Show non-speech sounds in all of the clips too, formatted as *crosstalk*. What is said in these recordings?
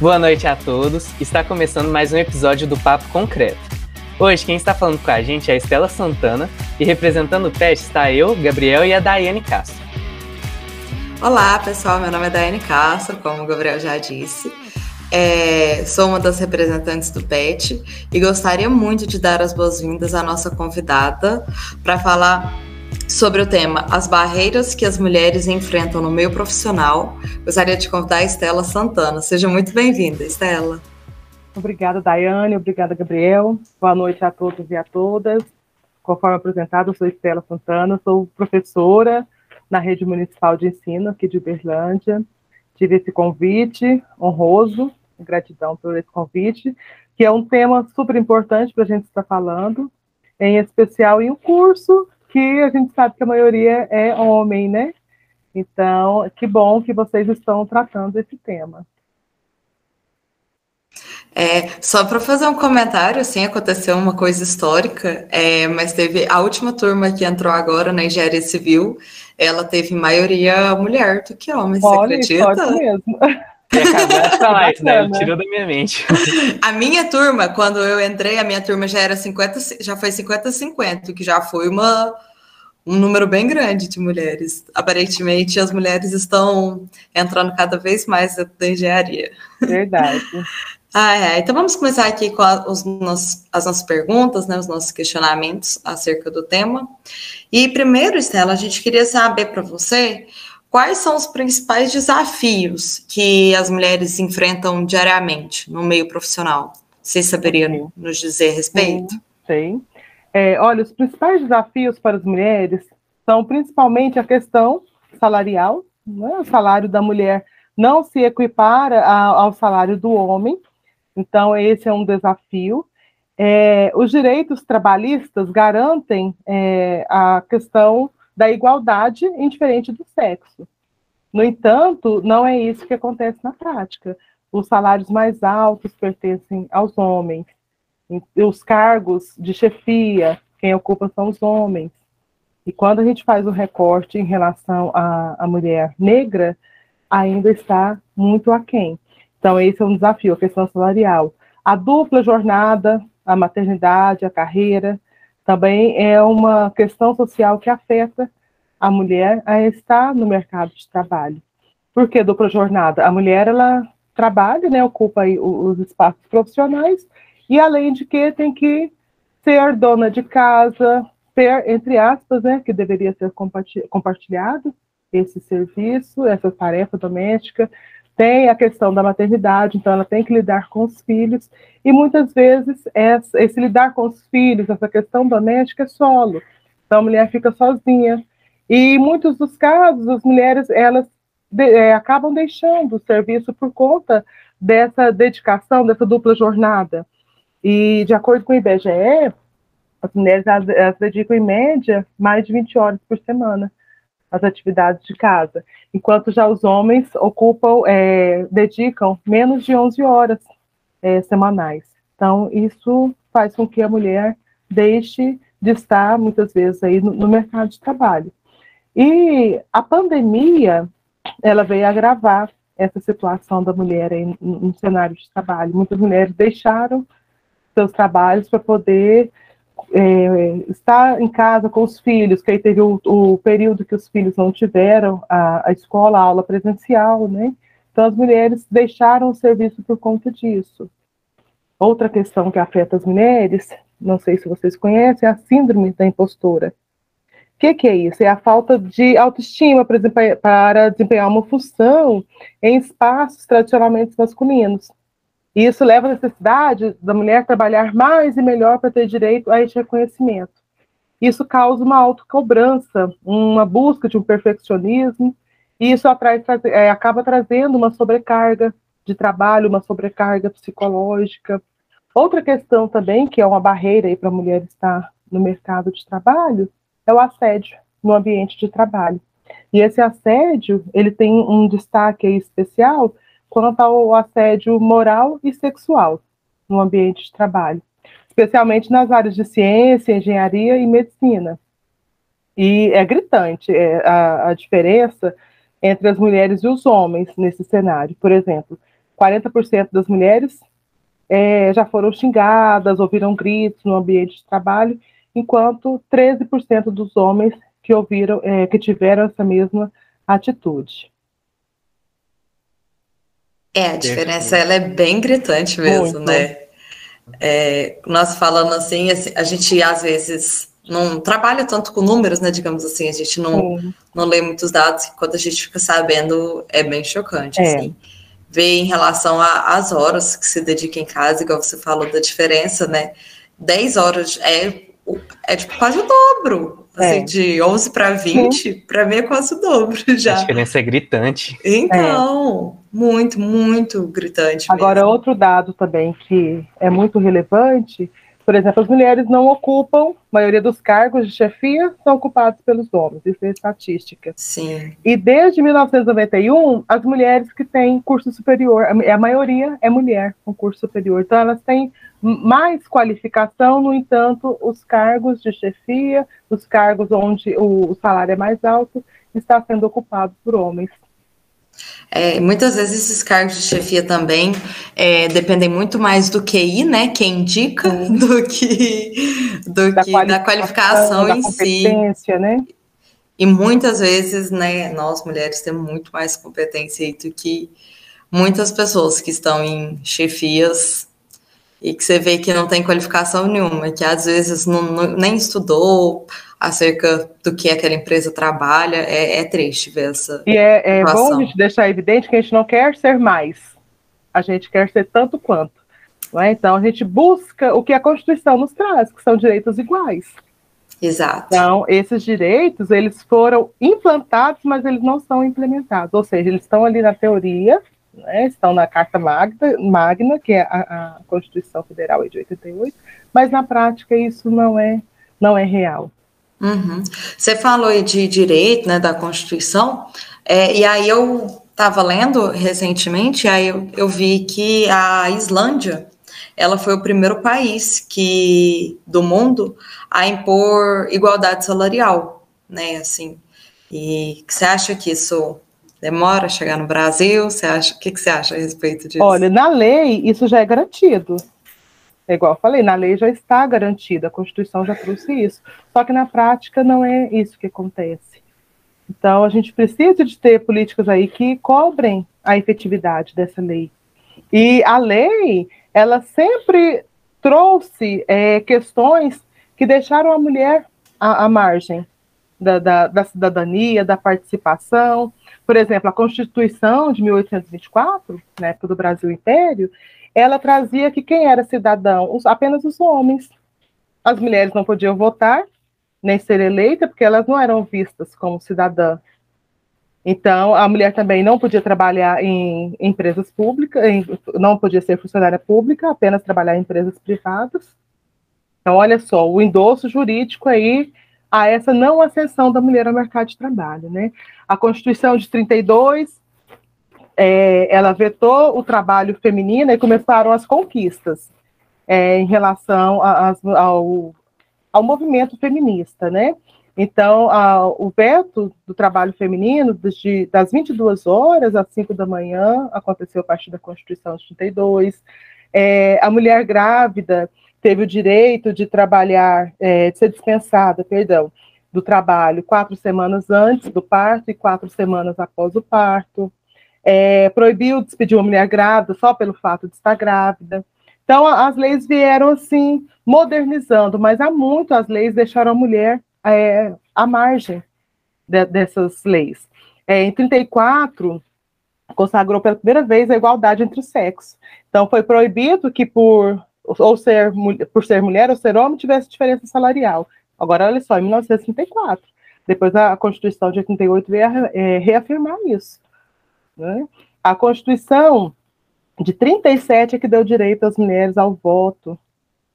Boa noite a todos. Está começando mais um episódio do Papo Concreto. Hoje quem está falando com a gente é a Estela Santana e representando o teste está eu, Gabriel e a Daiane Castro. Olá, pessoal. Meu nome é Daiane Castro, como o Gabriel já disse. É, sou uma das representantes do PET e gostaria muito de dar as boas-vindas à nossa convidada para falar sobre o tema As barreiras que as mulheres enfrentam no meio profissional. Gostaria de convidar a Estela Santana. Seja muito bem-vinda, Estela. Obrigada, Daiane. Obrigada, Gabriel. Boa noite a todos e a todas. Conforme apresentado, eu sou Estela Santana, sou professora na Rede Municipal de Ensino aqui de Uberlândia. Tive esse convite honroso, gratidão por esse convite, que é um tema super importante para a gente estar falando, em especial em um curso que a gente sabe que a maioria é homem, né? Então, que bom que vocês estão tratando esse tema. É, só para fazer um comentário, assim, aconteceu uma coisa histórica, é, mas teve a última turma que entrou agora na engenharia civil, ela teve maioria mulher do que homem, Olha, você acredita? mesmo. *laughs* E acabou de falar isso, né? Tirou da minha mente. *laughs* A minha turma, quando eu entrei, a minha turma já era 50, já foi 50-50, que já foi uma, um número bem grande de mulheres. Aparentemente, as mulheres estão entrando cada vez mais da engenharia. Verdade. *laughs* Ah, é. Então vamos começar aqui com a, os nossos, as nossas perguntas, né, os nossos questionamentos acerca do tema. E primeiro, Estela, a gente queria saber para você Quais são os principais desafios que as mulheres enfrentam diariamente no meio profissional? Você saberia nos dizer a respeito? Sim. É, olha, os principais desafios para as mulheres são principalmente a questão salarial, né? o salário da mulher não se equipara ao salário do homem, então esse é um desafio. É, os direitos trabalhistas garantem é, a questão da igualdade indiferente do sexo. No entanto, não é isso que acontece na prática. Os salários mais altos pertencem aos homens. Os cargos de chefia, quem ocupa são os homens. E quando a gente faz o recorte em relação à, à mulher negra, ainda está muito aquém. Então, esse é um desafio, a questão salarial. A dupla jornada, a maternidade, a carreira, também é uma questão social que afeta a mulher a estar no mercado de trabalho. Por que dupla jornada? A mulher, ela trabalha, né, ocupa os espaços profissionais, e além de que tem que ser dona de casa, ter, entre aspas, né, que deveria ser compartilhado esse serviço, essa tarefa doméstica, tem a questão da maternidade, então ela tem que lidar com os filhos, e muitas vezes essa, esse lidar com os filhos, essa questão doméstica é solo. Então a mulher fica sozinha. E em muitos dos casos, as mulheres elas de, é, acabam deixando o serviço por conta dessa dedicação, dessa dupla jornada. E de acordo com o IBGE, as mulheres elas, dedicam em média mais de 20 horas por semana as atividades de casa, enquanto já os homens ocupam, é, dedicam menos de 11 horas é, semanais. Então, isso faz com que a mulher deixe de estar, muitas vezes, aí no, no mercado de trabalho. E a pandemia, ela veio agravar essa situação da mulher em, no cenário de trabalho. Muitas mulheres deixaram seus trabalhos para poder é, estar em casa com os filhos, que aí teve o, o período que os filhos não tiveram a, a, escola, a aula presencial, né? Então as mulheres deixaram o serviço por conta disso. Outra questão que afeta as mulheres, não sei se vocês conhecem, é a síndrome da impostora. O que, que, é isso? É a falta de autoestima, por exemplo, para desempenhar uma função em espaços tradicionalmente masculinos. E isso leva à necessidade da mulher trabalhar mais e melhor para ter direito a esse reconhecimento. Isso causa uma autocobrança, uma busca de um perfeccionismo, e isso atrai, é, acaba trazendo uma sobrecarga de trabalho, uma sobrecarga psicológica. Outra questão também, que é uma barreira para a mulher estar no mercado de trabalho, é o assédio no ambiente de trabalho. E esse assédio, ele tem um destaque especial quanto ao assédio moral e sexual no ambiente de trabalho, especialmente nas áreas de ciência, engenharia e medicina. E é gritante é, a, a diferença entre as mulheres e os homens nesse cenário. Por exemplo, 40% das mulheres é, já foram xingadas, ouviram gritos no ambiente de trabalho, enquanto 13% dos homens que ouviram, é, que tiveram essa mesma atitude. É, a diferença ela é bem gritante mesmo, Muito. né? É, nós falando assim, a gente às vezes não trabalha tanto com números, né? Digamos assim, a gente não, não lê muitos dados, e quando a gente fica sabendo é bem chocante, é. assim. Ver em relação às horas que se dedica em casa, igual você falou da diferença, né? 10 horas é, é tipo quase o dobro. Assim, é. de 11 para 20, para mim é quase o dobro *laughs* já. A diferença é gritante. Então, é. muito, muito gritante. Agora, mesmo. outro dado também que é muito relevante por exemplo, as mulheres não ocupam, a maioria dos cargos de chefia são ocupados pelos homens, isso é estatística. Sim. E desde 1991, as mulheres que têm curso superior, a maioria é mulher com curso superior, então elas têm mais qualificação, no entanto, os cargos de chefia, os cargos onde o salário é mais alto, está sendo ocupado por homens. É, muitas vezes esses cargos de chefia também é, dependem muito mais do QI, né? Quem indica, *laughs* do que, do da, que qualificação da qualificação da em si. Né? E muitas vezes, né, nós mulheres temos muito mais competência do que muitas pessoas que estão em chefias e que você vê que não tem qualificação nenhuma, que às vezes não, não, nem estudou acerca do que aquela empresa trabalha, é, é triste ver essa. E é, é bom a gente deixar evidente que a gente não quer ser mais, a gente quer ser tanto quanto. É? Então a gente busca o que a Constituição nos traz, que são direitos iguais. Exato. Então, esses direitos, eles foram implantados, mas eles não são implementados. Ou seja, eles estão ali na teoria, né, estão na Carta Magna, Magna que é a, a, Constituição Federal de 88, mas na prática isso não é, não é real. Uhum. Você falou de direito, né, da Constituição, é, e aí eu estava lendo recentemente, aí eu, eu vi que a Islândia, ela foi o primeiro país que do mundo a impor igualdade salarial, né, assim. E você acha que isso demora a chegar no Brasil? Você acha, o que, que você acha a respeito disso? Olha, na lei isso já é garantido. É igual eu falei, na lei já está garantido, a Constituição já trouxe isso. Só que na prática não é isso que acontece. Então a gente precisa de ter políticas aí que cobrem a efetividade dessa lei. E a lei, ela sempre trouxe é, questões que deixaram a mulher à, à margem da, da, da cidadania, da participação. Por exemplo, a Constituição de 1824, na época do Brasil Império, ela trazia que quem era cidadão? Os, apenas os homens. As mulheres não podiam votar, nem ser eleita, porque elas não eram vistas como cidadã. Então, a mulher também não podia trabalhar em empresas públicas, em, não podia ser funcionária pública, apenas trabalhar em empresas privadas. Então, olha só, o endosso jurídico aí a essa não ascensão da mulher ao mercado de trabalho. Né? A Constituição de 32, é, ela vetou o trabalho feminino e começaram as conquistas é, em relação a, a, ao, ao movimento feminista, né? Então, a, o veto do trabalho feminino, de, das 22 horas às 5 da manhã, aconteceu a partir da Constituição de 32. É, a mulher grávida teve o direito de trabalhar, é, de ser dispensada, perdão, do trabalho quatro semanas antes do parto e quatro semanas após o parto. É, proibiu despedir uma mulher grávida só pelo fato de estar grávida. Então, as leis vieram assim, modernizando, mas há muito as leis deixaram a mulher é, à margem de, dessas leis. É, em 34, consagrou pela primeira vez a igualdade entre os sexos. Então, foi proibido que por ou ser por ser mulher ou ser homem tivesse diferença salarial. Agora, olha só, em 1934, depois a Constituição de 88 veio a, é, reafirmar isso. Né? A Constituição de 37 é que deu direito às mulheres ao voto.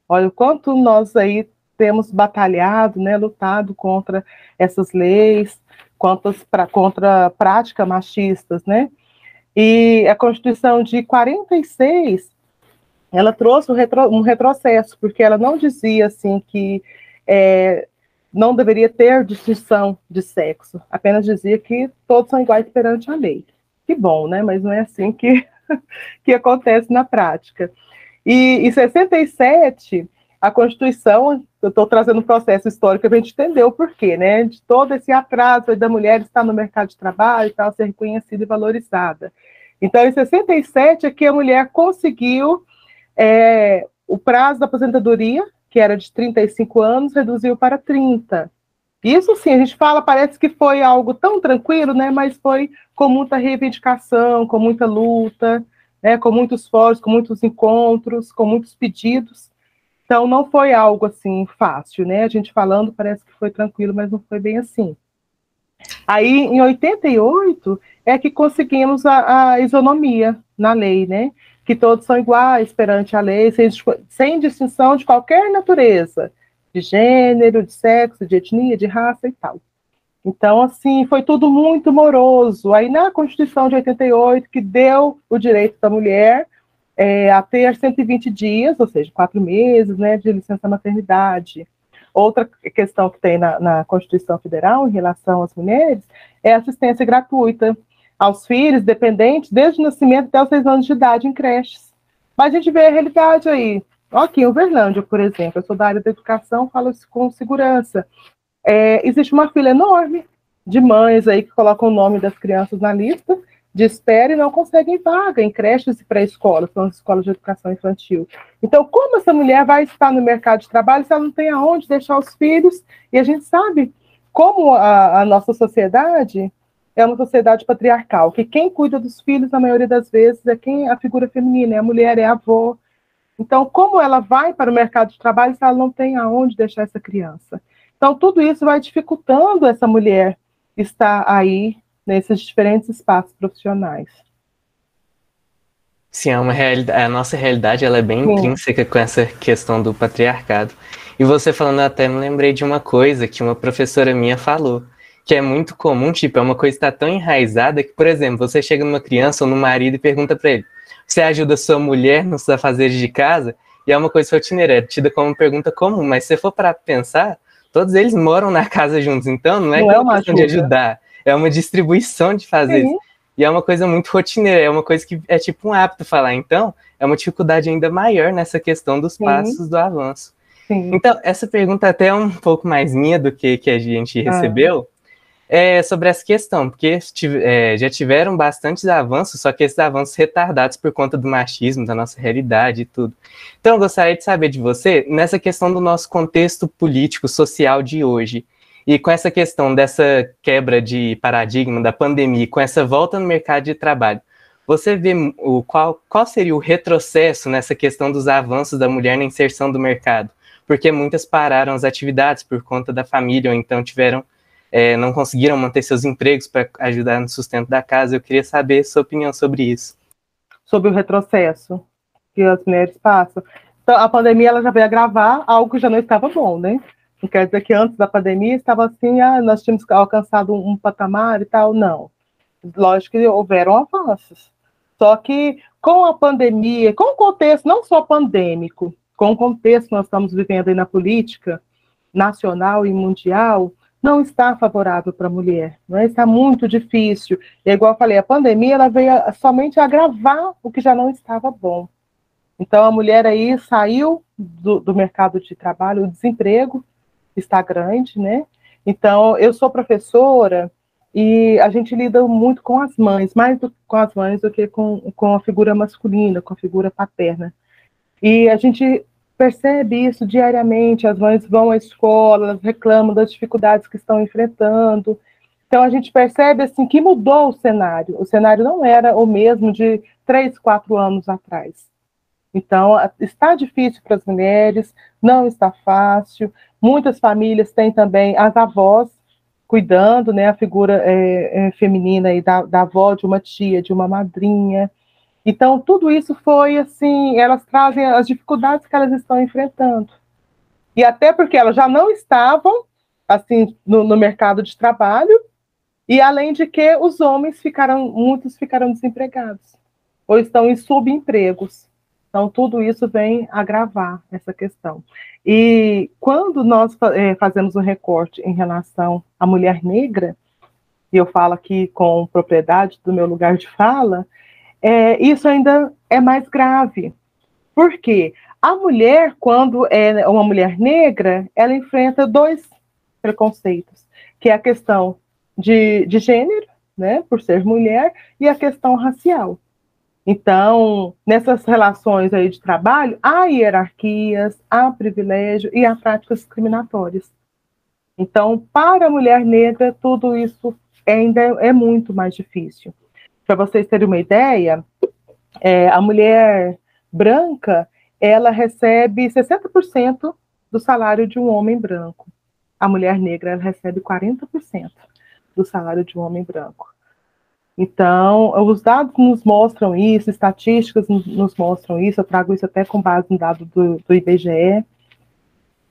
Olha o quanto nós aí temos batalhado, né, lutado contra essas leis, quantas pra, contra práticas machistas, né? E a Constituição de 46 ela trouxe um, retro, um retrocesso, porque ela não dizia assim que é, não deveria ter distinção de sexo, apenas dizia que todos são iguais perante a lei. Que bom, né? Mas não é assim que *laughs* que acontece na prática. E em 67, a Constituição, eu estou trazendo um processo histórico para a gente entender o porquê, né? De todo esse atraso da mulher estar no mercado de trabalho e tal, ser reconhecida e valorizada. Então, em 67 é que a mulher conseguiu é, o prazo da aposentadoria, que era de 35 anos, reduziu para 30. Isso sim, a gente fala, parece que foi algo tão tranquilo, né? Mas foi com muita reivindicação, com muita luta, né? Com muitos fóruns, com muitos encontros, com muitos pedidos. Então não foi algo assim fácil, né? A gente falando parece que foi tranquilo, mas não foi bem assim. Aí em 88 é que conseguimos a, a isonomia na lei, né? Que todos são iguais perante a lei, sem, sem distinção de qualquer natureza de gênero, de sexo, de etnia, de raça e tal. Então, assim, foi tudo muito moroso. Aí, na Constituição de 88, que deu o direito da mulher é, a ter 120 dias, ou seja, quatro meses, né, de licença maternidade. Outra questão que tem na, na Constituição Federal em relação às mulheres é assistência gratuita aos filhos dependentes desde o nascimento até os seis anos de idade em creches. Mas a gente vê a realidade aí. Aqui em Uberlândia, por exemplo, eu sou da área da educação, falo isso com segurança. É, existe uma fila enorme de mães aí que colocam o nome das crianças na lista de espera e não conseguem vaga em creches e pré-escolas, são as escolas de educação infantil. Então, como essa mulher vai estar no mercado de trabalho se ela não tem aonde deixar os filhos? E a gente sabe como a, a nossa sociedade é uma sociedade patriarcal, que quem cuida dos filhos, na maioria das vezes, é quem a figura feminina, é a mulher, é a avó, então, como ela vai para o mercado de trabalho se ela não tem aonde deixar essa criança? Então, tudo isso vai dificultando essa mulher estar aí nesses diferentes espaços profissionais. Sim, é uma realidade, a nossa realidade ela é bem Sim. intrínseca com essa questão do patriarcado. E você falando até me lembrei de uma coisa que uma professora minha falou, que é muito comum, tipo, é uma coisa que está tão enraizada que, por exemplo, você chega numa criança ou no marido e pergunta para ele: você ajuda sua mulher nos afazeres de casa, e é uma coisa rotineira, é tida como pergunta comum, mas se você for para pensar, todos eles moram na casa juntos, então não é, não é uma questão de ajudar, é uma distribuição de fazer E é uma coisa muito rotineira, é uma coisa que é tipo um hábito falar. Então, é uma dificuldade ainda maior nessa questão dos Sim. passos do avanço. Sim. Então, essa pergunta até é um pouco mais minha do que que a gente ah. É, sobre essa questão, porque é, já tiveram bastantes avanços, só que esses avanços retardados por conta do machismo, da nossa realidade e tudo. Então, eu gostaria de saber de você, nessa questão do nosso contexto político, social de hoje, e com essa questão dessa quebra de paradigma da pandemia, com essa volta no mercado de trabalho, você vê o, qual, qual seria o retrocesso nessa questão dos avanços da mulher na inserção do mercado? Porque muitas pararam as atividades por conta da família, ou então tiveram é, não conseguiram manter seus empregos para ajudar no sustento da casa. Eu queria saber sua opinião sobre isso. Sobre o retrocesso que as mulheres passam. Então, a pandemia ela já veio agravar algo que já não estava bom, né? Não quer dizer que antes da pandemia estava assim, ah, nós tínhamos alcançado um, patamar e tal. Não. Lógico que houveram avanços. Só que com a pandemia, com o contexto não só pandêmico, com o contexto que nós estamos vivendo aí na política nacional e mundial, não está favorável para a mulher, é? está muito difícil. E é igual eu falei, a pandemia ela veio somente agravar o que já não estava bom. Então a mulher aí saiu do, do mercado de trabalho, o desemprego está grande, né? Então eu sou professora e a gente lida muito com as mães, mais do, com as mães do que com, com a figura masculina, com a figura paterna. E a gente percebe isso diariamente, as mães vão à escola, elas reclamam das dificuldades que estão enfrentando. Então a gente percebe assim que mudou o cenário. O cenário não era o mesmo de três, quatro anos atrás. Então está difícil para as mulheres, não está fácil. Muitas famílias têm também as avós cuidando, né, a figura é, é, feminina aí da, da avó, de uma tia, de uma madrinha. Então, tudo isso foi assim, elas trazem as dificuldades que elas estão enfrentando. E até porque elas já não estavam, assim, no, no mercado de trabalho, e além de que os homens ficaram, muitos ficaram desempregados, ou estão em subempregos. Então, tudo isso vem agravar essa questão. E quando nós é, fazemos um recorte em relação à mulher negra, e eu falo aqui com propriedade do meu lugar de fala, é, isso ainda é mais grave. Por quê? A mulher, quando é uma mulher negra, ela enfrenta dois preconceitos, que é a questão de, de gênero, né, por ser mulher, e a questão racial. Então, nessas relações aí de trabalho, há hierarquias, há privilégio e há práticas discriminatórias. Então, para a mulher negra, tudo isso ainda é muito mais difícil. Para vocês terem uma ideia, é, a mulher branca, ela recebe 60% do salário de um homem branco. A mulher negra, ela recebe 40% do salário de um homem branco. Então, os dados nos mostram isso, estatísticas nos mostram isso, eu trago isso até com base no dado do, do IBGE.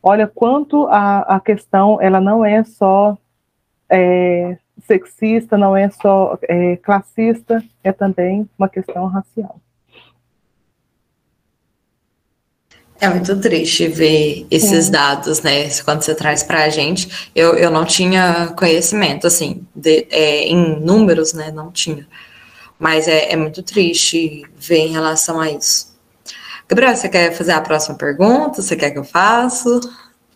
Olha quanto a, a questão, ela não é só é, sexista, não é só é, classista, é também uma questão racial. É muito triste ver esses Sim. dados, né? Quando você traz para a gente, eu, eu não tinha conhecimento, assim, de, é, em números, né? Não tinha. Mas é, é muito triste ver em relação a isso. Gabriel, você quer fazer a próxima pergunta? Você quer que eu faça?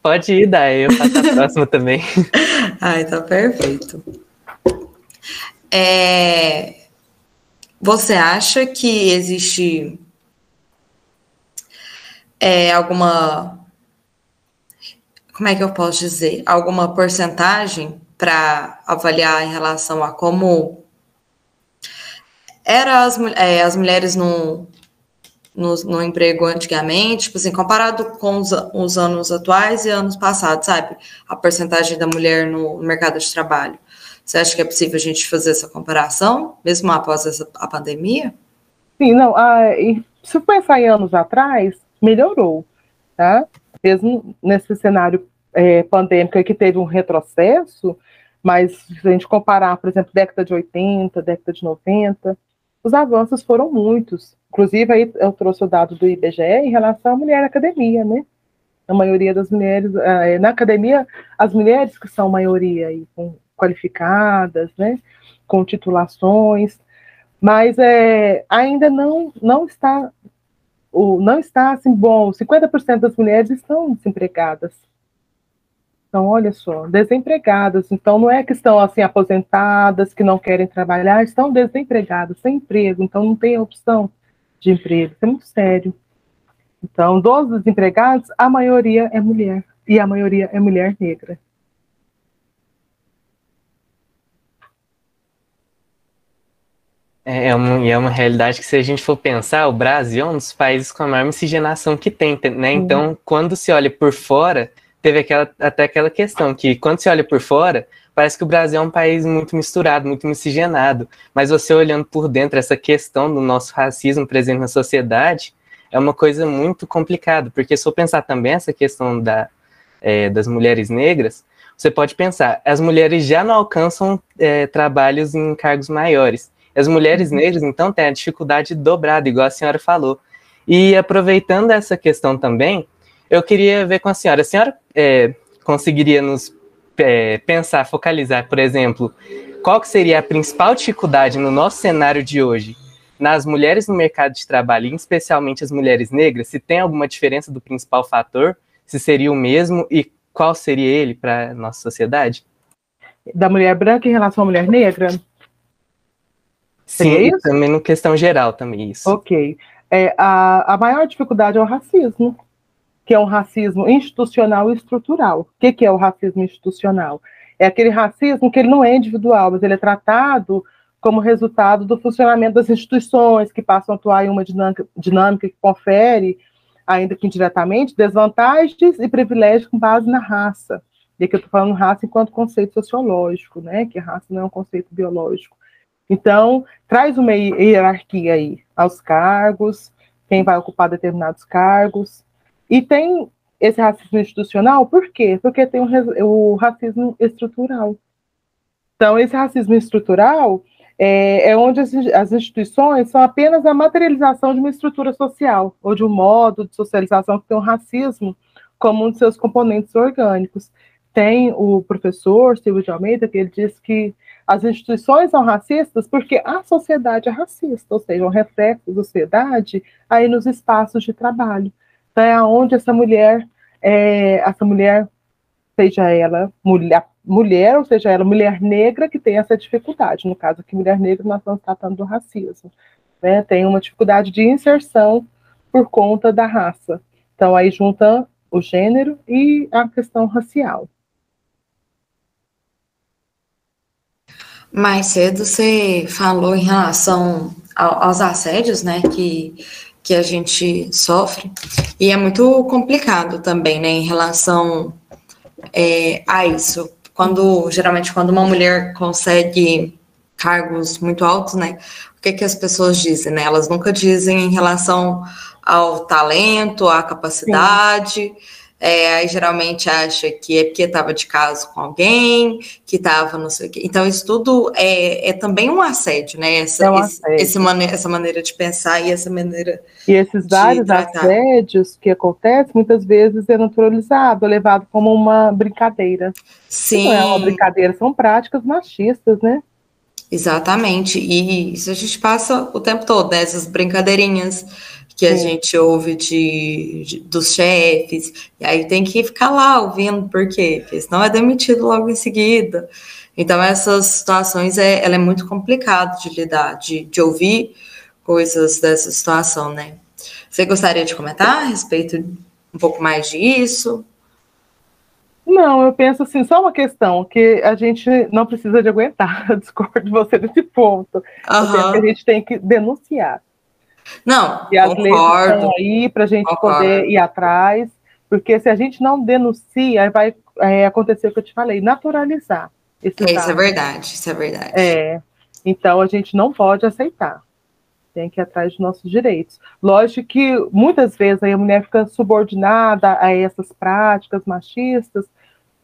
Pode ir, daí eu faço a *laughs* próxima também. Ah, então perfeito. É, você acha que existe é, alguma. Como é que eu posso dizer? Alguma porcentagem para avaliar em relação a como era as, é, as mulheres no, no, no, emprego antigamente, tipo assim, comparado com os, os, anos atuais e anos passados, sabe? A porcentagem da mulher no, no mercado de trabalho. Você acha que é possível a gente fazer essa comparação, mesmo após essa, a pandemia? Sim, não. Ah, se pensar em anos atrás, melhorou, tá? Mesmo nesse cenário é, pandêmico que teve um retrocesso, mas se a gente comparar, por exemplo, década de 80, década de 90, os avanços foram muitos. Inclusive, aí eu trouxe o dado do IBGE em relação à mulher na academia, né? A maioria das mulheres, é, na academia, as mulheres que são maioria aí, com, qualificadas, né? Com titulações, mas é, ainda não, não está o, não está assim bom, 50% das mulheres estão desempregadas. Então, olha só, desempregadas. Então, não é que estão assim aposentadas, que não querem trabalhar, estão desempregadas, sem emprego, então não tem opção de emprego. Isso é muito sério. Então, dos desempregados, a maioria é mulher, e a maioria é mulher negra. É, é uma, é uma realidade que, se a gente for pensar, o Brasil é um dos países com a maior miscigenação que tem, né? Então, uhum. quando se olha por fora, teve aquela, até aquela questão que, quando se olha por fora, parece que o Brasil é um país muito misturado, muito miscigenado. Mas você olhando por dentro, essa questão do nosso racismo presente na sociedade é uma coisa muito complicada, porque se for pensar também essa questão da, é, das mulheres negras, você pode pensar, as mulheres já não alcançam é, trabalhos em cargos maiores. As mulheres uhum. negras, então, têm a dificuldade dobrada, igual a senhora falou. E aproveitando essa questão também, eu queria ver com a senhora. A senhora é, conseguiria nos é, pensar, focalizar, por exemplo, qual que seria a principal dificuldade no nosso cenário de hoje nas mulheres no mercado de trabalho, especialmente as mulheres negras? Se tem alguma diferença do principal fator? Se seria o mesmo e qual seria ele para a nossa sociedade? Da mulher branca em relação à mulher negra? Sim, isso? também no questão geral também isso. Ok. É, a, a maior dificuldade é o racismo, que é um racismo institucional e estrutural. O que, que é o racismo institucional? É aquele racismo que ele não é individual, mas ele é tratado como resultado do funcionamento das instituições, que passam a atuar em uma dinâmica, dinâmica que confere, ainda que indiretamente, desvantagens e privilégios com base na raça. E aqui eu estou falando raça enquanto conceito sociológico, né? Que raça não é um conceito biológico. Então, traz uma hierarquia aí aos cargos, quem vai ocupar determinados cargos. E tem esse racismo institucional, por quê? Porque tem o, racismo estrutural. Então, esse racismo estrutural é, é onde as, as, instituições são apenas a materialização de uma estrutura social, ou de um modo de socialização que tem o racismo como um de seus componentes orgânicos. Tem o professor Silvio de Almeida, que ele diz que as instituições são racistas porque a sociedade é racista, ou seja, um reflexo da sociedade aí nos espaços de trabalho. Então, é onde essa mulher, é, essa mulher, seja ela mulher, mulher, ou seja ela mulher negra, que tem essa dificuldade. No caso aqui, mulher negra, nós estamos tratando do racismo. Né? Tem uma dificuldade de inserção por conta da raça. Então, aí junta o gênero e a questão racial. Mais cedo você falou em relação aos assédios, né, que, que a gente sofre, e é muito complicado também, né, em relação é, a isso. Quando, geralmente, quando uma mulher consegue cargos muito altos, né, o que, que as pessoas dizem, né, elas nunca dizem em relação ao talento, à capacidade, Sim é, aí geralmente acha que é porque estava de caso com alguém, que estava não sei o quê. Então, isso tudo é, é também um assédio, né? Essa, é um assédio. Esse, esse essa maneira de pensar e essa maneira. E esses vários assédios que acontecem, muitas vezes é naturalizado, é levado como uma brincadeira. Sim. Não é uma brincadeira, são práticas machistas, né? Exatamente. E isso a gente passa o tempo todo, né? Essas brincadeirinhas que a gente ouve de, de, dos chefes, e aí tem que ficar lá ouvindo, por quê? Porque senão é demitido logo em seguida. Então, essas situações, é, ela é muito complicado de lidar, de, de ouvir coisas dessa situação, né? Você gostaria de comentar a respeito um pouco mais disso? Não, eu penso assim, só uma questão, que a gente não precisa de aguentar, eu *laughs* discordo de você nesse ponto. Uhum. Eu penso que a gente tem que denunciar. Não, e as concordo, leis estão aí para a gente concordo. poder ir atrás, porque se a gente não denuncia, vai é, acontecer o que eu te falei, naturalizar. Esse é, isso é verdade, isso é verdade. É, então a gente não pode aceitar. Tem que ir atrás dos nossos direitos. Lógico que muitas vezes a mulher fica subordinada a essas práticas machistas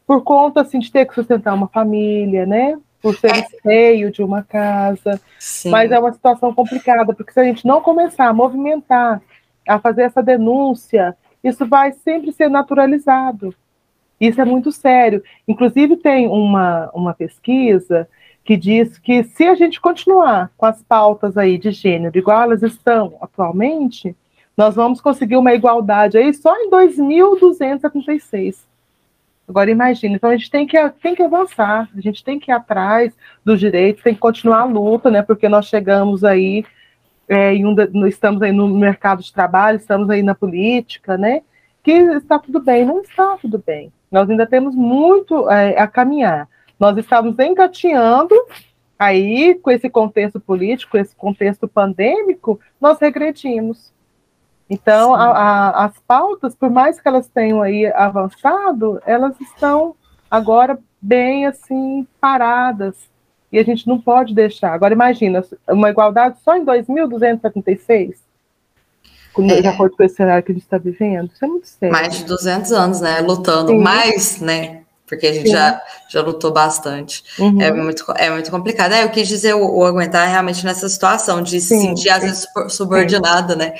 por conta assim, de ter que sustentar uma família, né? Por ser é. feio de uma casa. Sim. Mas é uma situação complicada, porque se a gente não começar a movimentar, a fazer essa denúncia, isso vai sempre ser naturalizado. Isso é muito sério. Inclusive, tem uma, uma pesquisa que diz que se a gente continuar com as pautas aí de gênero igual elas estão atualmente, nós vamos conseguir uma igualdade aí só em 2276. Agora imagine, então a gente tem que, tem que avançar, a gente tem que ir atrás dos direitos, tem que continuar a luta, né? Porque nós chegamos aí, é, em um, estamos aí no mercado de trabalho, estamos aí na política, né? Que está tudo bem, não está tudo bem. Nós ainda temos muito é, a caminhar. Nós estamos engateando aí com esse contexto político, esse contexto pandêmico, nós regredimos. Então, a, a, as pautas, por mais que elas tenham aí avançado, elas estão agora bem assim paradas. E a gente não pode deixar. Agora, imagina, uma igualdade só em 2.276, é. de acordo com esse cenário que a gente está vivendo. Isso é muito sério. Mais de 200 anos, né? Lutando. Sim. Mais, né? Porque a gente já, já lutou bastante. Uhum. É, muito, é muito complicado. É, eu quis dizer o, o aguentar realmente nessa situação de sim, se sentir, às vezes, subordinada, né?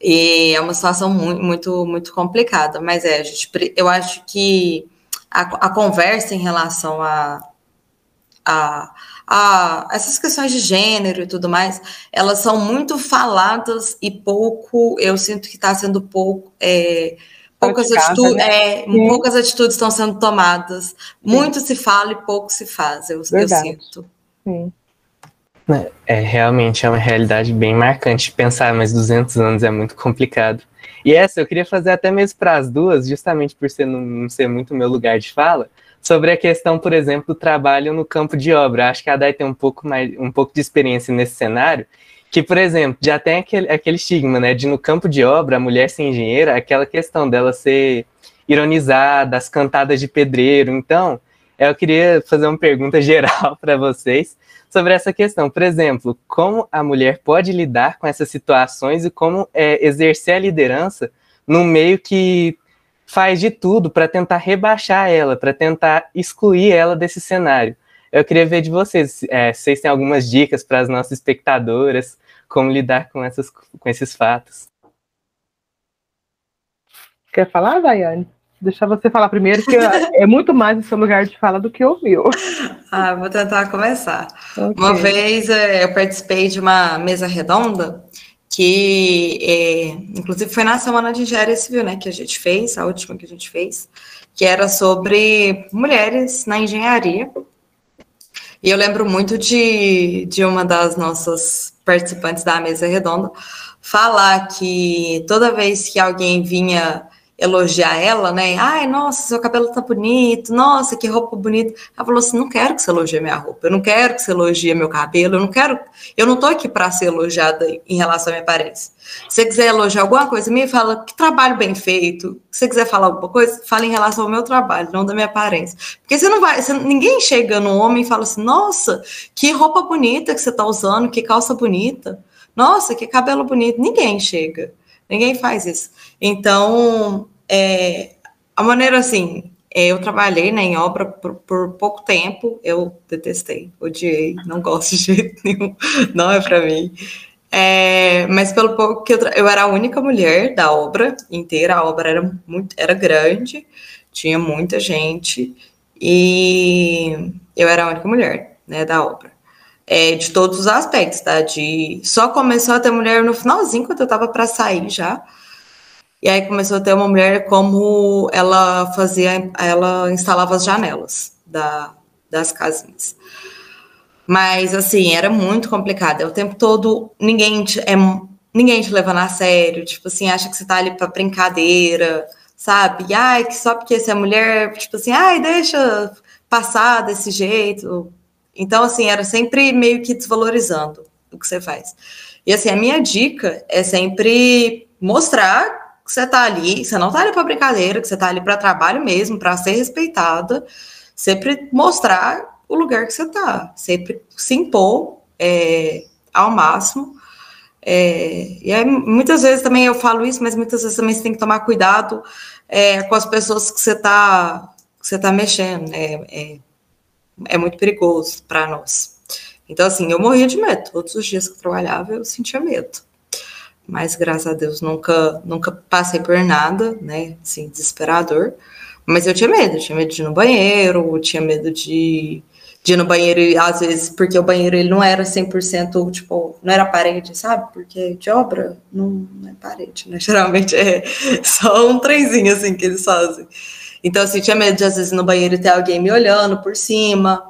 E é uma situação muito, muito, muito complicada. Mas é, a gente, eu acho que a, a conversa em relação a, a, a essas questões de gênero e tudo mais, elas são muito faladas e pouco, eu sinto que está sendo pouco. É, poucas atitudes, né? é, poucas atitudes estão sendo tomadas. Sim. Muito se fala e pouco se faz, eu, eu sinto. Sim. É, é, realmente é uma realidade bem marcante. Pensar mais 200 anos é muito complicado. E essa eu queria fazer até mesmo para as duas, justamente por ser, não, não ser muito meu lugar de fala, sobre a questão, por exemplo, do trabalho no campo de obra. Acho que a Dai tem um pouco, mais, um pouco de experiência nesse cenário, que, por exemplo, já tem aquele, aquele estigma, né, de no campo de obra, a mulher ser engenheira, aquela questão dela ser ironizada, as cantadas de pedreiro. Então, eu queria fazer uma pergunta *laughs* geral para vocês sobre essa questão. Por exemplo, como a mulher pode lidar com essas situações e como é, exercer a liderança num meio que faz de tudo para tentar rebaixar ela, para tentar excluir ela desse cenário. Eu queria ver de vocês, é, vocês têm algumas dicas para as nossas espectadoras, como lidar com, essas, com esses fatos. Quer falar, Daiane? deixar você falar primeiro, que é muito mais o seu lugar de fala do que o meu. *laughs* Ah, vou tentar começar. Okay. Uma vez é, eu participei de uma mesa redonda que, é, inclusive, foi na semana de engenharia civil, né, que a gente fez, a última que a gente fez, que era sobre mulheres na engenharia. E eu lembro muito de, de uma das nossas participantes da mesa redonda falar que toda vez que alguém vinha elogiar ela, né? Ai, nossa, seu cabelo tá bonito, nossa, que roupa bonita. Ela falou assim: não quero que você elogie minha roupa, eu não quero que você elogie meu cabelo, eu não quero, eu não tô aqui para ser elogiada em relação à minha aparência. Se você quiser elogiar alguma coisa, me fala que trabalho bem feito. Se você quiser falar alguma coisa, fala em relação ao meu trabalho, não da minha aparência. Porque você não vai, você, ninguém chega no homem e fala assim: nossa, que roupa bonita que você tá usando, que calça bonita. Nossa, que cabelo bonito. Ninguém chega. Ninguém faz isso. Então, é, a maneira assim, é, eu trabalhei né, em obra por, por, pouco tempo, eu detestei, odiei, não *laughs* gosto de jeito nenhum, não é para mim. É, mas pelo pouco que eu, eu era a única mulher da obra inteira, a obra era muito era grande, tinha muita gente e eu era a única mulher né, da obra. É, de todos os aspectos, tá? De só começou a ter mulher no finalzinho, quando eu tava para sair já. E aí começou a ter uma mulher como ela fazia, ela instalava as janelas da, das casinhas. Mas assim, era muito complicado. É o tempo todo ninguém te, é, ninguém te levando a sério, tipo assim, acha que você tá ali para brincadeira, sabe? Ai, que só porque você é mulher, tipo assim, ai, deixa passar desse jeito. Então, assim, era sempre meio que desvalorizando o que você faz. E assim, a minha dica é sempre mostrar que você está ali, você não está ali para brincadeira, que você está ali para trabalho mesmo, para ser respeitada, sempre mostrar o lugar que você está, sempre se impor é, ao máximo. É, e aí, muitas vezes também eu falo isso, mas muitas vezes também você tem que tomar cuidado é, com as pessoas que você está você tá mexendo, né? É, é muito perigoso para nós. Então, assim, eu morria de medo. Todos os dias que eu trabalhava, eu sentia medo mas graças a Deus nunca, nunca passei por nada, né, assim, desesperador. Mas eu tinha medo, eu tinha medo de ir no banheiro, eu tinha medo de, de ir no banheiro, e às vezes, porque o banheiro ele não era 100%, tipo, não era parede, sabe? Porque de obra não, não é parede, né? *laughs* Geralmente é só um trenzinho, assim, que eles fazem. Então, assim, tinha medo de, às vezes, no banheiro ter alguém me olhando por cima.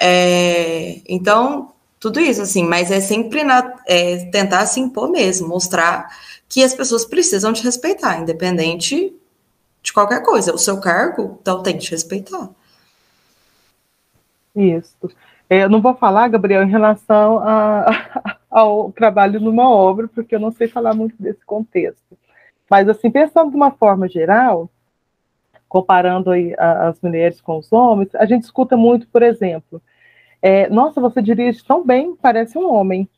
É, então, tudo isso, assim, mas é sempre na, é, tentar se impor mesmo, mostrar que as pessoas precisam te respeitar, independente de qualquer coisa. O seu cargo, então tem que te respeitar. Isso. É, eu não vou falar, Gabriel, em relação a, *laughs* ao trabalho numa obra, porque eu não sei falar muito desse contexto. Mas, assim, pensando de uma forma geral, comparando aí as mulheres com os homens, a gente escuta muito, por exemplo, é, nossa, você dirige tão bem, parece um homem.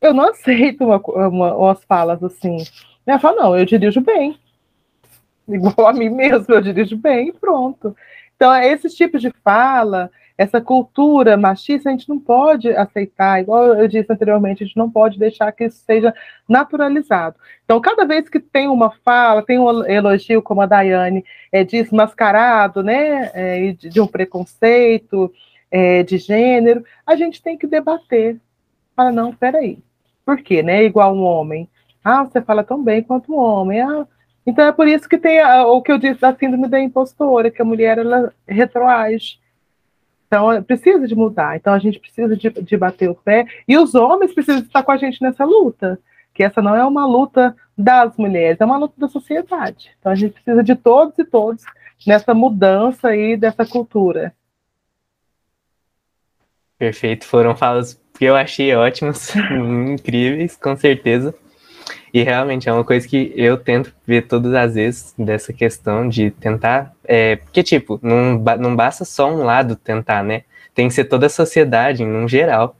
Eu não *laughs* aceito uma, uma, umas falas assim. Ela fala, não, eu dirijo bem. *laughs* Igual a mim mesmo, eu dirijo bem e pronto. Então, é esse tipo de fala, essa cultura machista, a gente não pode aceitar, igual eu disse anteriormente, a gente não pode deixar que isso seja naturalizado. Então, cada vez que tem uma fala, tem um elogio, como a Daiane é, diz, mascarado, né, é, de, de um preconceito, é, de gênero, a gente tem que debater. Fala, não, peraí. Por quê, né? Igual um homem. Ah, você fala tão bem quanto um homem. Ah, então é por isso que tem a, o que eu disse da síndrome da impostora, que a mulher ela retroage. Então precisa de mudar. Então a gente precisa de, de bater o pé e os homens precisam estar com a gente nessa luta. Que essa não é uma luta das mulheres, é uma luta da sociedade. Então a gente precisa de todos e todos nessa mudança aí dessa cultura. Perfeito, foram falas que eu achei ótimas, *laughs* incríveis, com certeza. E realmente é uma coisa que eu tento ver todas as vezes dessa questão de tentar. É, porque, tipo, não, não basta só um lado tentar, né? Tem que ser toda a sociedade, num geral.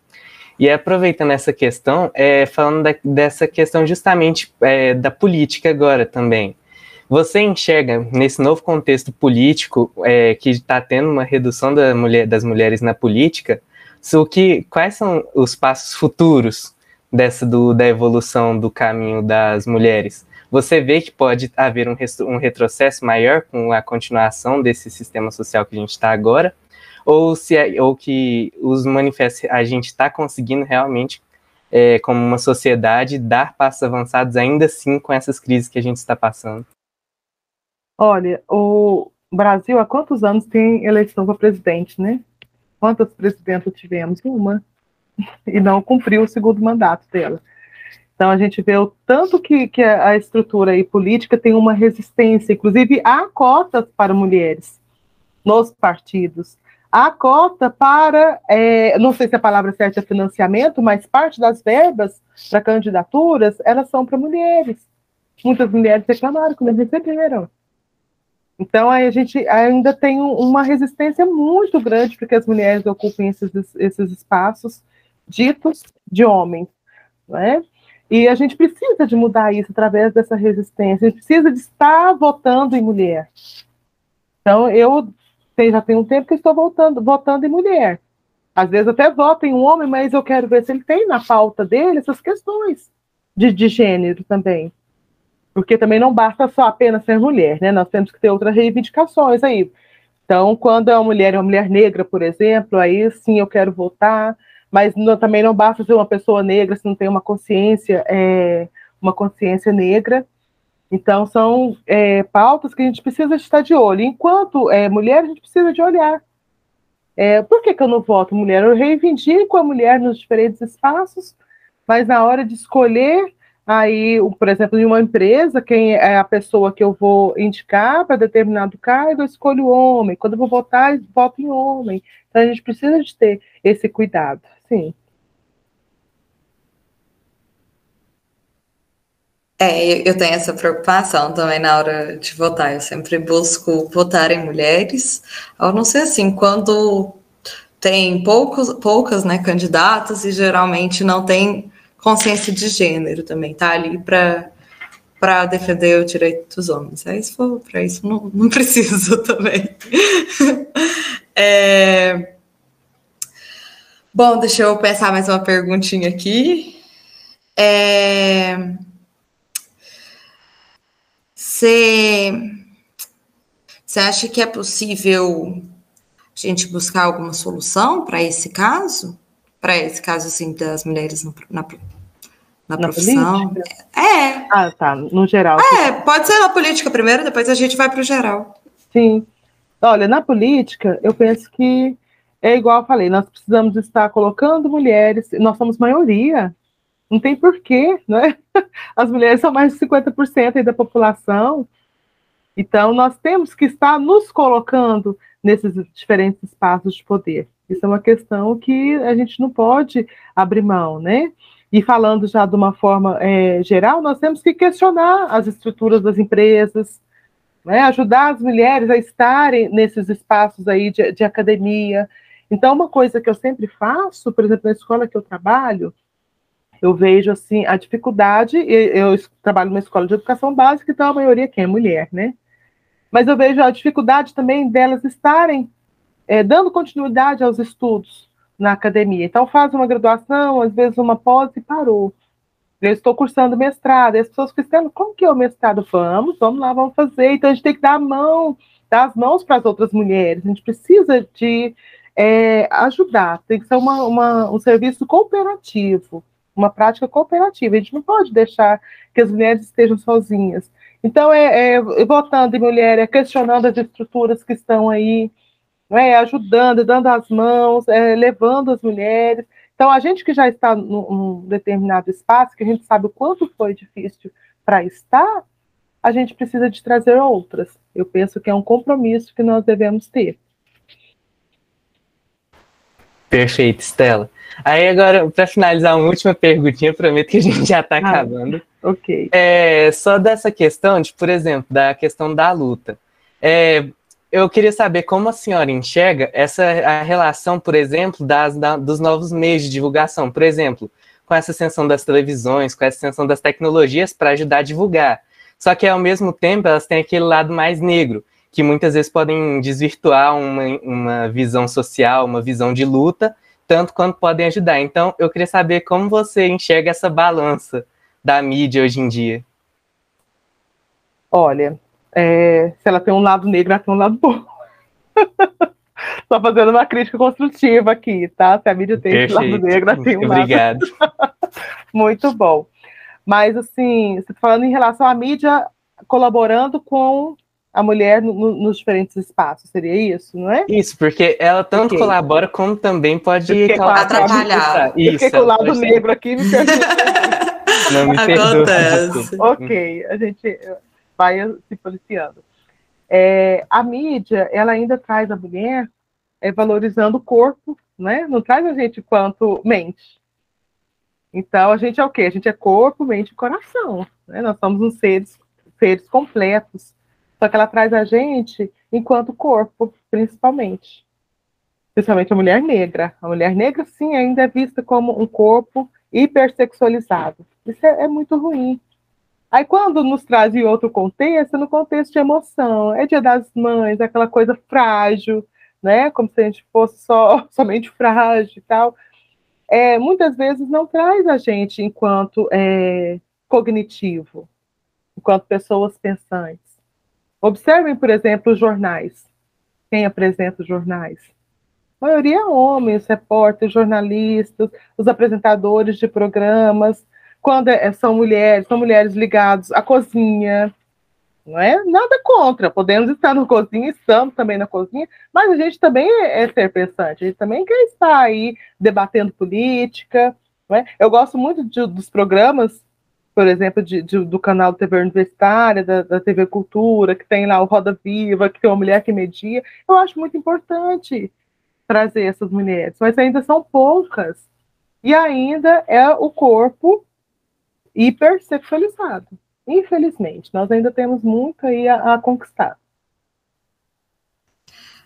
E aproveitando essa questão, é, falando da, dessa questão justamente é, da política agora também. Você enxerga nesse novo contexto político é, que está tendo uma redução da mulher, das mulheres na política, o que, quais são os passos futuros dessa do, da evolução do caminho das mulheres? Você vê que pode haver um, um retrocesso maior com a continuação desse sistema social que a gente está agora? Ou, se é, ou que os manifestos a gente está conseguindo realmente, é, como uma sociedade, dar passos avançados ainda assim com essas crises que a gente está passando? Olha, o Brasil há quantos anos tem eleição para presidente, né? Quantas presidentas tivemos? Uma. *laughs* E não cumpriu o segundo mandato dela. Então a gente vê o tanto que, que a estrutura aí política tem uma resistência, inclusive há cotas para mulheres nos partidos. Há cota para, é, não sei se a palavra certa é financiamento, mas parte das verbas para candidaturas, elas são para mulheres. Muitas mulheres reclamaram que não receberam. Então, aí a gente ainda tem uma resistência muito grande para que as mulheres ocupem esses, esses espaços ditos de homens, né? E a gente precisa de mudar isso através dessa resistência, a gente precisa de estar votando em mulher. Então, eu já tenho um tempo que estou votando, votando em mulher. Às vezes até voto em um homem, mas eu quero ver se ele tem na pauta dele essas questões de, de gênero também porque também não basta só apenas ser mulher, né? Nós temos que ter outras reivindicações aí. Então, quando é uma mulher, é uma mulher negra, por exemplo, aí sim eu quero votar, mas não, também não basta ser uma pessoa negra se não tem uma consciência, é, uma consciência negra. Então, são é, pautas que a gente precisa estar de olho. Enquanto é, mulher, a gente precisa de olhar. É, por que, que eu não voto mulher? Eu reivindico a mulher nos diferentes espaços, mas na hora de escolher Aí, por exemplo, em uma empresa, quem é a pessoa que eu vou indicar para determinado cargo, eu escolho homem. Quando eu vou votar, eu voto em homem. Então, a gente precisa de ter esse cuidado, sim. É, eu tenho essa preocupação também na hora de votar. Eu sempre busco votar em mulheres, ao não ser assim, quando tem poucos, poucas né, candidatas e geralmente não tem consciência de gênero também, tá ali para para defender o direito dos homens. Para isso, não, não *laughs* preciso também. é... Bom, deixa eu pensar mais uma perguntinha aqui. É... Você... Você acha que é possível a gente buscar alguma solução para esse caso? Para esse caso assim das mulheres no, na, na, na profissão. Política? É. Ah, tá. No geral. É, pode ser na política primeiro, depois a gente vai para o geral. Sim. Olha, na política, eu penso que é igual eu falei, nós precisamos estar colocando mulheres, nós somos maioria, não tem porquê, né? *laughs* As mulheres são mais de 50% da população, então nós temos que estar nos colocando nesses diferentes espaços de poder. Isso é uma questão que a gente não pode abrir mão, né? E falando já de uma forma é, geral, nós temos que questionar as estruturas das empresas, né? ajudar as mulheres a estarem nesses espaços aí de, de academia. Então, uma coisa que eu sempre faço, por exemplo, na escola que eu trabalho, eu vejo assim a dificuldade. Eu trabalho numa escola de educação básica, então a maioria quem é mulher, né? Mas eu vejo a dificuldade também delas estarem é, dando continuidade aos estudos na academia. Então, faz uma graduação, às vezes uma pós e parou. Eu estou cursando mestrado, e as pessoas ficam, como que é o mestrado? Vamos, vamos lá, vamos fazer. Então, a gente tem que dar a mão, dar as mãos para as outras mulheres. A gente precisa de é, ajudar, tem que ser uma, uma, um serviço cooperativo, uma prática cooperativa. A gente não pode deixar que as mulheres estejam sozinhas. Então, é, é votando em mulher, é questionando as estruturas que estão aí, é, ajudando, dando as mãos, é, levando as mulheres. Então, a gente que já está num, num determinado espaço, que a gente sabe o quanto foi difícil para estar, a gente precisa de trazer outras. Eu penso que é um compromisso que nós devemos ter. Perfeito, Stella. Aí agora, para finalizar, uma última perguntinha, prometo que a gente já está ah, acabando. Ok. É, só dessa questão, de, por exemplo, da questão da luta. É, eu queria saber como a senhora enxerga essa a relação, por exemplo, das, da, dos novos meios de divulgação, por exemplo, com essa ascensão das televisões, com essa ascensão das tecnologias para ajudar a divulgar. Só que ao mesmo tempo elas têm aquele lado mais negro, que muitas vezes podem desvirtuar uma, uma visão social, uma visão de luta, tanto quanto podem ajudar. Então, eu queria saber como você enxerga essa balança da mídia hoje em dia. Olha, é, se ela tem um lado negro, ela tem um lado bom. *laughs* Só fazendo uma crítica construtiva aqui, tá? Se a mídia tem Perfeito. esse lado negro, ela tem um Obrigado. lado. *laughs* Muito bom. Mas, assim, você tá falando em relação à mídia colaborando com a mulher no, no, nos diferentes espaços, seria isso, não é? Isso, porque ela tanto colabora como também pode atrapalhar. Isso, fiquei com o lado negro aqui me Não me Acontece. ok, a gente vai se policiando. É, a mídia, ela ainda traz a mulher é, valorizando o corpo, né? Não traz a gente quanto mente. Então, a gente é o quê? A gente é corpo, mente e coração. Né? Nós somos uns seres, seres completos. Só que ela traz a gente enquanto corpo, principalmente. Principalmente a mulher negra. A mulher negra, sim, ainda é vista como um corpo hipersexualizado. Isso é, é muito ruim. Aí, quando nos traz em outro contexto, no contexto de emoção, é dia das mães, aquela coisa frágil, né? Como se a gente fosse só, *laughs* somente frágil e tal é, muitas vezes não traz a gente enquanto é, cognitivo, enquanto pessoas pensantes. Observem, por exemplo, os jornais. Quem apresenta os jornais? A maioria é homens, repórteres, jornalistas, os apresentadores de programas. Quando é, são mulheres, são mulheres ligadas à cozinha, não é? Nada contra, podemos estar na cozinha, estamos também na cozinha, mas a gente também é, é ser pensante, a gente também quer estar aí debatendo política, não é? Eu gosto muito de, dos programas, por exemplo, de, de, do canal TV Universitária, da, da, TV Cultura, que tem lá o Roda Viva, que tem uma mulher que media, eu acho muito importante trazer essas mulheres, mas ainda são poucas, e ainda é o corpo hipersexualizado. Infelizmente, nós ainda temos muito aí a, a conquistar.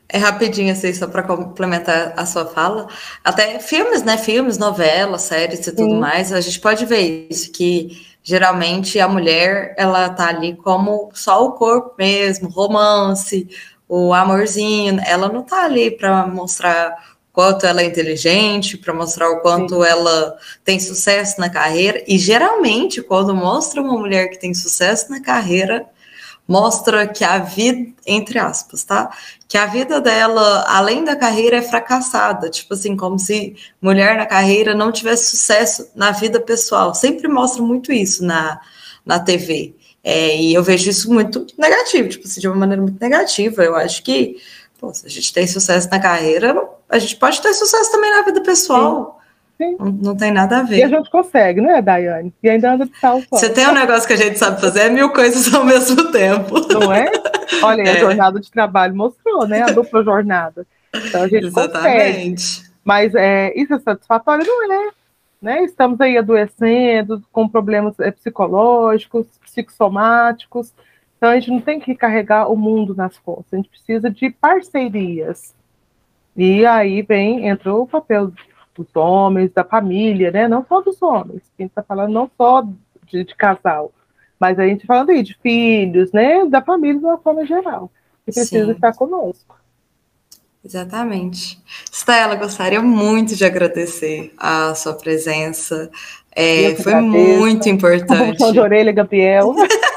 É rapidinho assim, só para complementar a sua fala. Até filmes, né? Filmes, novelas, séries e tudo Sim. mais, a gente pode ver isso, que geralmente a mulher ela tá ali como só o corpo mesmo, romance, o amorzinho, ela não tá ali para mostrar quanto ela é inteligente, para mostrar o quanto Sim. ela tem sucesso na carreira. E geralmente, quando mostra uma mulher que tem sucesso na carreira, mostra que a vida, entre aspas, tá? Que a vida dela, além da carreira, é fracassada. Tipo assim, como se mulher na carreira não tivesse sucesso na vida pessoal. Sempre mostra muito isso na, na TV. É, e eu vejo isso muito negativo, tipo assim, de uma maneira muito negativa. Eu acho que Pô, se a gente tem sucesso na carreira, a gente pode ter sucesso também na vida pessoal. Sim. Não, não, tem nada a ver. E a gente consegue, né, Daiane? E ainda anda de tal Você tem um negócio que a gente sabe fazer, é mil coisas ao *laughs* mesmo tempo. Não é? Olha, é. a jornada de trabalho mostrou, né? A dupla jornada. Então a gente Exatamente. consegue. Mas é, isso é satisfatório? Não é. Né? Estamos aí adoecendo, com problemas é, psicológicos, psicossomáticos. Então a gente não tem que carregar o mundo nas costas, a gente precisa de parcerias. E aí vem, entrou o papel dos homens, da família, né? Não só dos homens, a gente está falando não só de, de, casal, mas a gente falando aí de filhos, né? Da família de uma forma geral, que precisa Sim. estar conosco. Exatamente. Stella, gostaria muito de agradecer a sua presença. É, foi agradeço. muito *laughs* importante. de orelha, Gabriel. *laughs*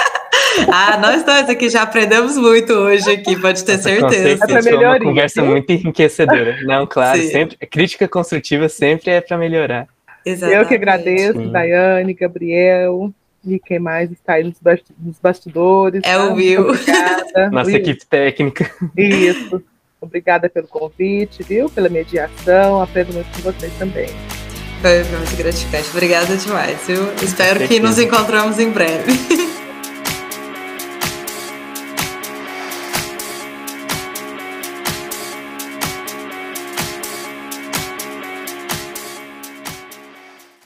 Ah, nós dois aqui já aprendemos muito hoje aqui, pode ter certeza. É para melhorar. Uma conversa muito enriquecedora. Não, claro, Sim. sempre, crítica construtiva sempre é para melhorar. Exatamente. Eu que agradeço, Sim. Daiane, Gabriel, e quem mais está aí nos bastidores. É o Will. *laughs* Nossa Will. equipe técnica. Isso. Obrigada pelo convite, viu? Pela mediação. Aprendo muito com vocês também. Foi muito gratificante. Obrigada demais, viu? Espero que nos encontramos em breve. *laughs*